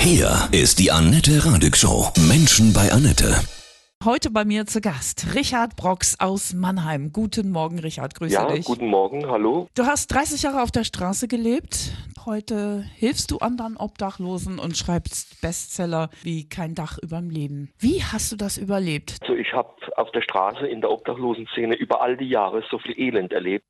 Hier ist die Annette Radig Show. Menschen bei Annette. Heute bei mir zu Gast Richard Brox aus Mannheim. Guten Morgen, Richard. Grüße Ja, dich. guten Morgen, hallo. Du hast 30 Jahre auf der Straße gelebt. Heute hilfst du anderen Obdachlosen und schreibst Bestseller wie Kein Dach überm Leben. Wie hast du das überlebt? Also ich habe auf der Straße in der Obdachlosenszene über all die Jahre so viel Elend erlebt,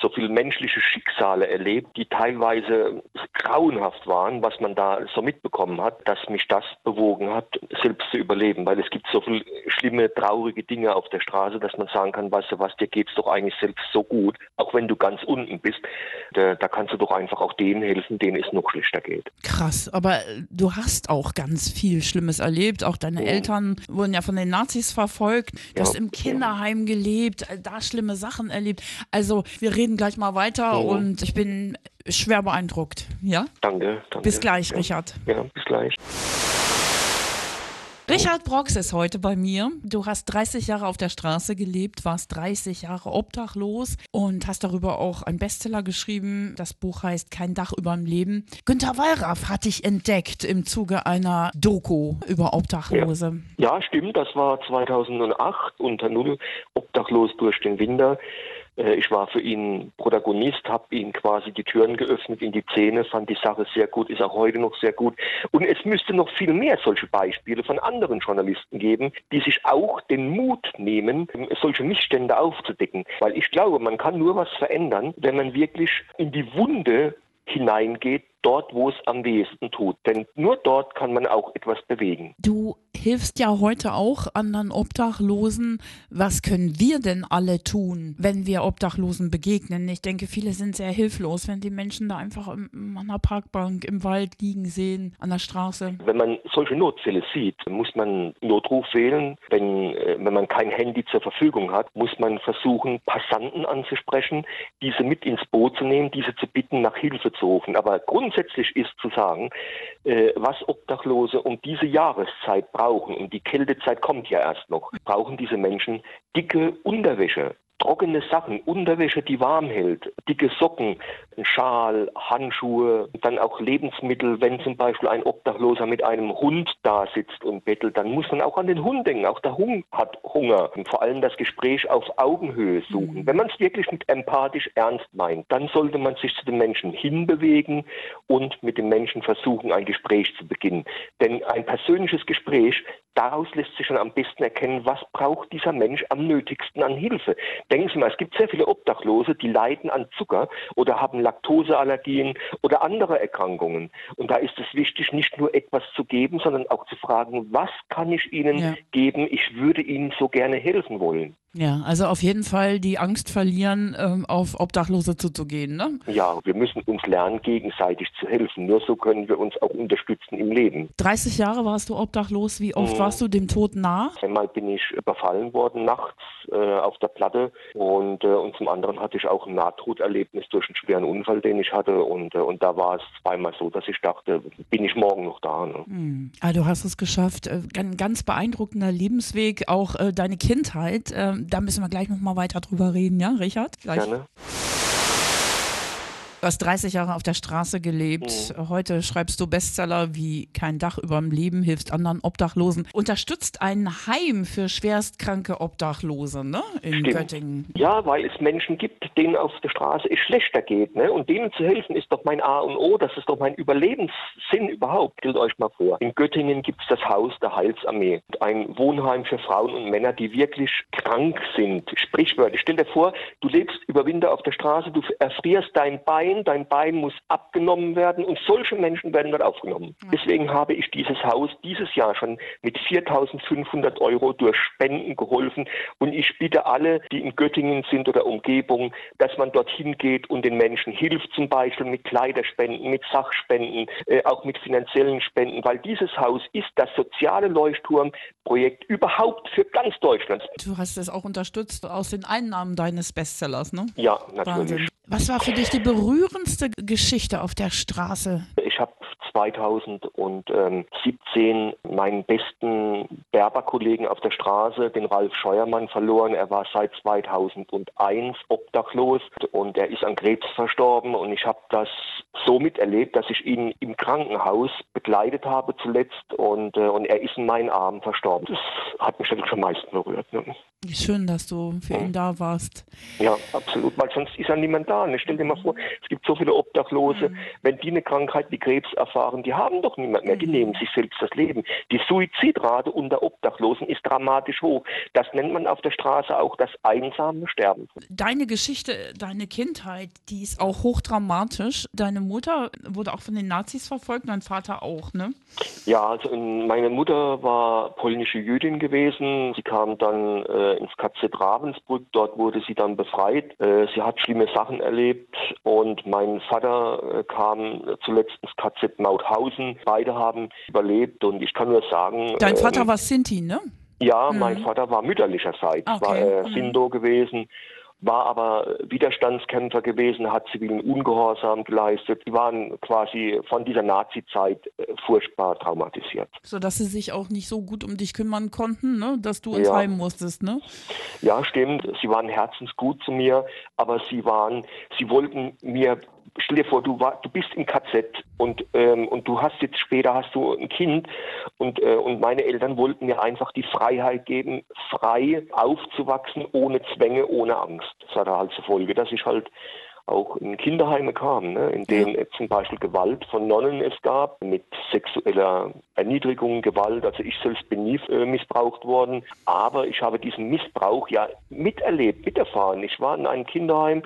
so viel menschliche Schicksale erlebt, die teilweise grauenhaft waren, was man da so mitbekommen hat, dass mich das bewogen hat, selbst zu überleben, weil es gibt so viel schlimme, traurige Dinge auf der Straße, dass man sagen kann, weißt du was, dir geht's doch eigentlich selbst so gut, auch wenn du ganz unten bist, da, da kannst du doch einfach auch denen helfen, denen es noch schlechter geht. Krass, aber äh, du hast auch ganz viel Schlimmes erlebt. Auch deine Eltern wurden ja von den Nazis verfolgt. Du Ja, hast im Kinderheim gelebt, äh, da schlimme Sachen erlebt. Also, wir reden gleich mal weiter Mhm. und ich bin schwer beeindruckt. Ja? Danke, danke. Bis gleich, ja. Richard. Ja, bis gleich. Richard Brox ist heute bei mir. Du hast 30 Jahre auf der Straße gelebt, warst 30 Jahre obdachlos und hast darüber auch einen Bestseller geschrieben. Das Buch heißt Kein Dach überm Leben. Günter Wallraff hat dich entdeckt im Zuge einer Doku über Obdachlose. Ja, stimmt, das war 2008 unter Null, obdachlos durch den Winter. Äh, Ich war für ihn Protagonist, habe ihm quasi die Türen geöffnet in die Szene, fand die Sache sehr gut, ist auch heute noch sehr gut. Und es müsste noch viel mehr solche Beispiele von anderen Journalisten geben, die sich auch den Mut nehmen, solche Missstände aufzudecken. Weil ich glaube, man kann nur was verändern, wenn man wirklich in die Wunde hineingeht, dort, wo es am wehesten tut. Denn nur dort kann man auch etwas bewegen. Du hilfst ja heute auch anderen Obdachlosen. Was können wir denn alle tun, wenn wir Obdachlosen begegnen? Ich denke, viele sind sehr hilflos, wenn die Menschen da einfach an der Parkbank im Wald liegen sehen, an der Straße. Wenn man solche Notfälle sieht, muss man Notruf wählen. Wenn, äh, wenn man kein Handy zur Verfügung hat, muss man versuchen, Passanten anzusprechen, diese mit ins Boot zu nehmen, diese zu bitten, nach Hilfe zu rufen. Aber grundsätzlich ist zu sagen, äh, was Obdachlose um diese Jahreszeit brauchen, und die Kältezeit kommt ja erst noch, brauchen diese Menschen dicke Unterwäsche. Trockene Sachen, Unterwäsche, die warm hält, dicke Socken, ein Schal, Handschuhe, dann auch Lebensmittel. Wenn zum Beispiel ein Obdachloser mit einem Hund da sitzt und bettelt, dann muss man auch an den Hund denken. Auch der Hund hat Hunger. Und vor allem das Gespräch auf Augenhöhe suchen. Wenn man es wirklich mit empathisch ernst meint, dann sollte man sich zu den Menschen hinbewegen und mit dem Menschen versuchen, ein Gespräch zu beginnen. Denn ein persönliches Gespräch, daraus lässt sich schon am besten erkennen, was braucht dieser Mensch am nötigsten an Hilfe. Denken Sie mal, es gibt sehr viele Obdachlose, die leiden an Zucker oder haben Laktoseallergien oder andere Erkrankungen. Und da ist es wichtig, nicht nur etwas zu geben, sondern auch zu fragen, was kann ich Ihnen Ja. geben? Ich würde Ihnen so gerne helfen wollen. Ja, also auf jeden Fall die Angst verlieren, ähm, auf Obdachlose zuzugehen. Ne? Ja, wir müssen uns lernen, gegenseitig zu helfen. Nur so können wir uns auch unterstützen im Leben. 30 Jahre warst du obdachlos. Wie oft warst du dem Tod nah? Einmal bin ich überfallen worden nachts äh, auf der Platte und, äh, und zum anderen hatte ich auch ein Nahtoderlebnis durch einen schweren Unfall, den ich hatte und, äh, und da war es zweimal so, dass ich dachte, bin ich morgen noch da. Ne? Hm. Ah, du hast es geschafft. Äh, Ein ganz beeindruckender Lebensweg, auch äh, deine Kindheit. Da müssen wir gleich nochmal weiter drüber reden, ja, Richard? Gleich. Gerne. Du hast 30 Jahre auf der Straße gelebt. Heute schreibst du Bestseller wie Kein Dach überm Leben, hilfst anderen Obdachlosen, unterstützt ein Heim für schwerstkranke Obdachlose ne? in Stimmt. Göttingen. Ja, weil es Menschen gibt, denen auf der Straße es schlechter geht. Ne? Und denen zu helfen ist doch mein A und O, das ist doch mein Überlebenssinn überhaupt. Stellt euch mal vor. In Göttingen gibt es das Haus der Heilsarmee. Ein Wohnheim für Frauen und Männer, die wirklich krank sind. Sprichwörtlich. Stell dir vor, du lebst über Winter auf der Straße, du erfrierst dein Bein, dein Bein muss abgenommen werden und solche Menschen werden dort aufgenommen. Deswegen habe ich dieses Haus dieses Jahr schon mit 4.500 Euro durch Spenden geholfen und ich bitte alle, die in Göttingen sind oder Umgebung, dass man dorthin geht und den Menschen hilft, zum Beispiel mit Kleiderspenden, mit Sachspenden, äh, auch mit finanziellen Spenden, weil dieses Haus ist das soziale Leuchtturmprojekt überhaupt für ganz Deutschland. Du hast es auch unterstützt aus den Einnahmen deines Bestsellers, ne? Ja, natürlich. Wahnsinn. Was war für dich die berührendste Geschichte auf der Straße? ich habe 2017 meinen besten Berberkollegen auf der Straße, den Ralf Scheuermann, verloren. Er war seit 2001 obdachlos und er ist an Krebs verstorben und ich habe das so miterlebt, dass ich ihn im Krankenhaus begleitet habe zuletzt und, äh, und er ist in meinen Armen verstorben. Das hat mich natürlich am meisten berührt. Ne? Schön, dass du für ihn da warst. Ja, absolut, weil sonst ist ja niemand da. Ne? Stell dir mal vor, es gibt so viele Obdachlose, mhm. wenn die eine Krankheit wie Krebs erfahren, die haben doch niemand mehr, die mhm. nehmen sich selbst das Leben. Die Suizidrate unter Obdachlosen ist dramatisch hoch. Das nennt man auf der Straße auch das einsame Sterben. Deine Geschichte, deine Kindheit, die ist auch hochdramatisch. Deine Mutter wurde auch von den Nazis verfolgt, dein Vater auch, ne? Ja, also meine Mutter war polnische Jüdin gewesen. Sie kam dann äh, ins KZ Ravensbrück. Dort wurde sie dann befreit. Äh, sie hat schlimme Sachen erlebt und mein Vater äh, kam zuletzt ins KZ Mauthausen. Beide haben überlebt und ich kann nur sagen. Dein Vater war Sinti, ne? Ja, mhm. mein Vater war mütterlicherseits, okay. war äh, Sindo mhm. gewesen war aber Widerstandskämpfer gewesen, hat zivilen Ungehorsam geleistet. Die waren quasi von dieser Nazi-Zeit äh, furchtbar traumatisiert. So dass sie sich auch nicht so gut um dich kümmern konnten, ne? dass du ins ja. Heim musstest, ne? Ja, stimmt. Sie waren herzensgut zu mir, aber sie waren, sie wollten mir stell dir vor, du, war, du bist im KZ und, ähm, und du hast jetzt später hast du ein Kind und, äh, und meine Eltern wollten mir einfach die Freiheit geben, frei aufzuwachsen, ohne Zwänge, ohne Angst. Das hatte halt zur Folge, dass ich halt auch in Kinderheime kam, ne, in denen ja. zum Beispiel Gewalt von Nonnen es gab, mit sexueller Erniedrigung, Gewalt. Also ich selbst bin nie äh, missbraucht worden, aber ich habe diesen Missbrauch ja miterlebt, miterfahren. Ich war in einem Kinderheim,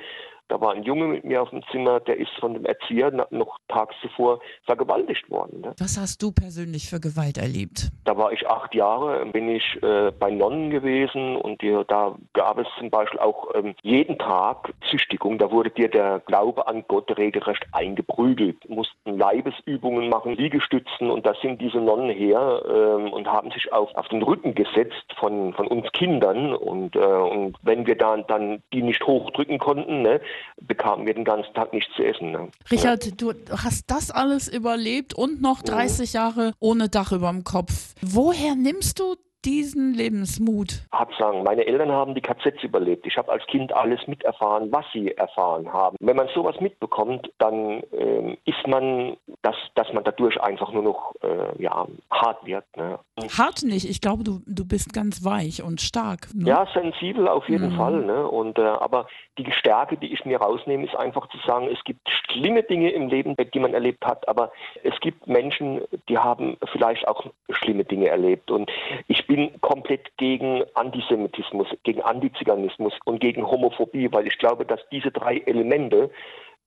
da war ein Junge mit mir auf dem Zimmer, der ist von dem Erzieher noch tags zuvor vergewaltigt worden. Ne? Was hast du persönlich für Gewalt erlebt? Da war ich acht Jahre, bin ich äh, bei Nonnen gewesen und die, da gab es zum Beispiel auch ähm, jeden Tag Züchtigung. Da wurde dir der Glaube an Gott regelrecht eingeprügelt. Mussten Leibesübungen machen, Liegestützen und da sind diese Nonnen her ähm, und haben sich auf, auf den Rücken gesetzt von, von uns Kindern und, äh, und wenn wir dann, dann die nicht hochdrücken konnten, ne, bekamen wir den ganzen Tag nichts zu essen. Ne? Richard, du hast das alles überlebt und noch 30 mhm. Jahre ohne Dach über dem Kopf. Woher nimmst du diesen Lebensmut? Hab sagen, meine Eltern haben die KZs überlebt. Ich habe als Kind alles miterfahren, was sie erfahren haben. Wenn man sowas mitbekommt, dann ähm, ist man, dass, dass man dadurch einfach nur noch äh, ja, hart wird. Ne? Hart nicht. Ich glaube, du, du bist ganz weich und stark. Ne? Ja, sensibel auf jeden mhm. Fall. Ne? Und, äh, aber die Stärke, die ich mir rausnehme, ist einfach zu sagen, es gibt schlimme Dinge im Leben, die man erlebt hat, aber es gibt Menschen, die haben vielleicht auch schlimme Dinge erlebt. Und ich bin komplett gegen Antisemitismus, gegen Antiziganismus und gegen Homophobie, weil ich glaube, dass diese drei Elemente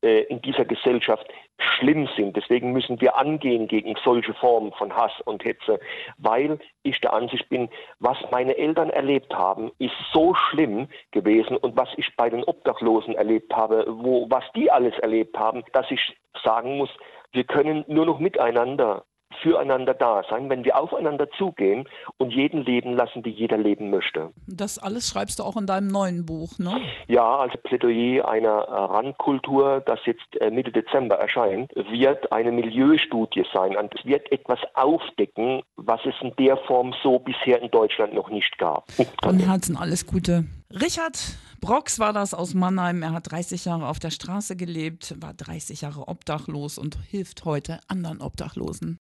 äh, in dieser Gesellschaft schlimm sind. Deswegen müssen wir angehen gegen solche Formen von Hass und Hetze, weil ich der Ansicht bin, was meine Eltern erlebt haben, ist so schlimm gewesen und was ich bei den Obdachlosen erlebt habe, wo, was die alles erlebt haben, dass ich sagen muss, wir können nur noch miteinander füreinander da sein, wenn wir aufeinander zugehen und jeden leben lassen, wie jeder leben möchte. Das alles schreibst du auch in deinem neuen Buch, ne? Ja, also Plädoyer einer Randkultur, das jetzt äh, Mitte Dezember erscheint, wird eine Milieustudie sein und es wird etwas aufdecken, was es in der Form so bisher in Deutschland noch nicht gab. Von Herzen alles Gute. Richard Brox war das aus Mannheim. Er hat 30 Jahre auf der Straße gelebt, war 30 Jahre obdachlos und hilft heute anderen Obdachlosen.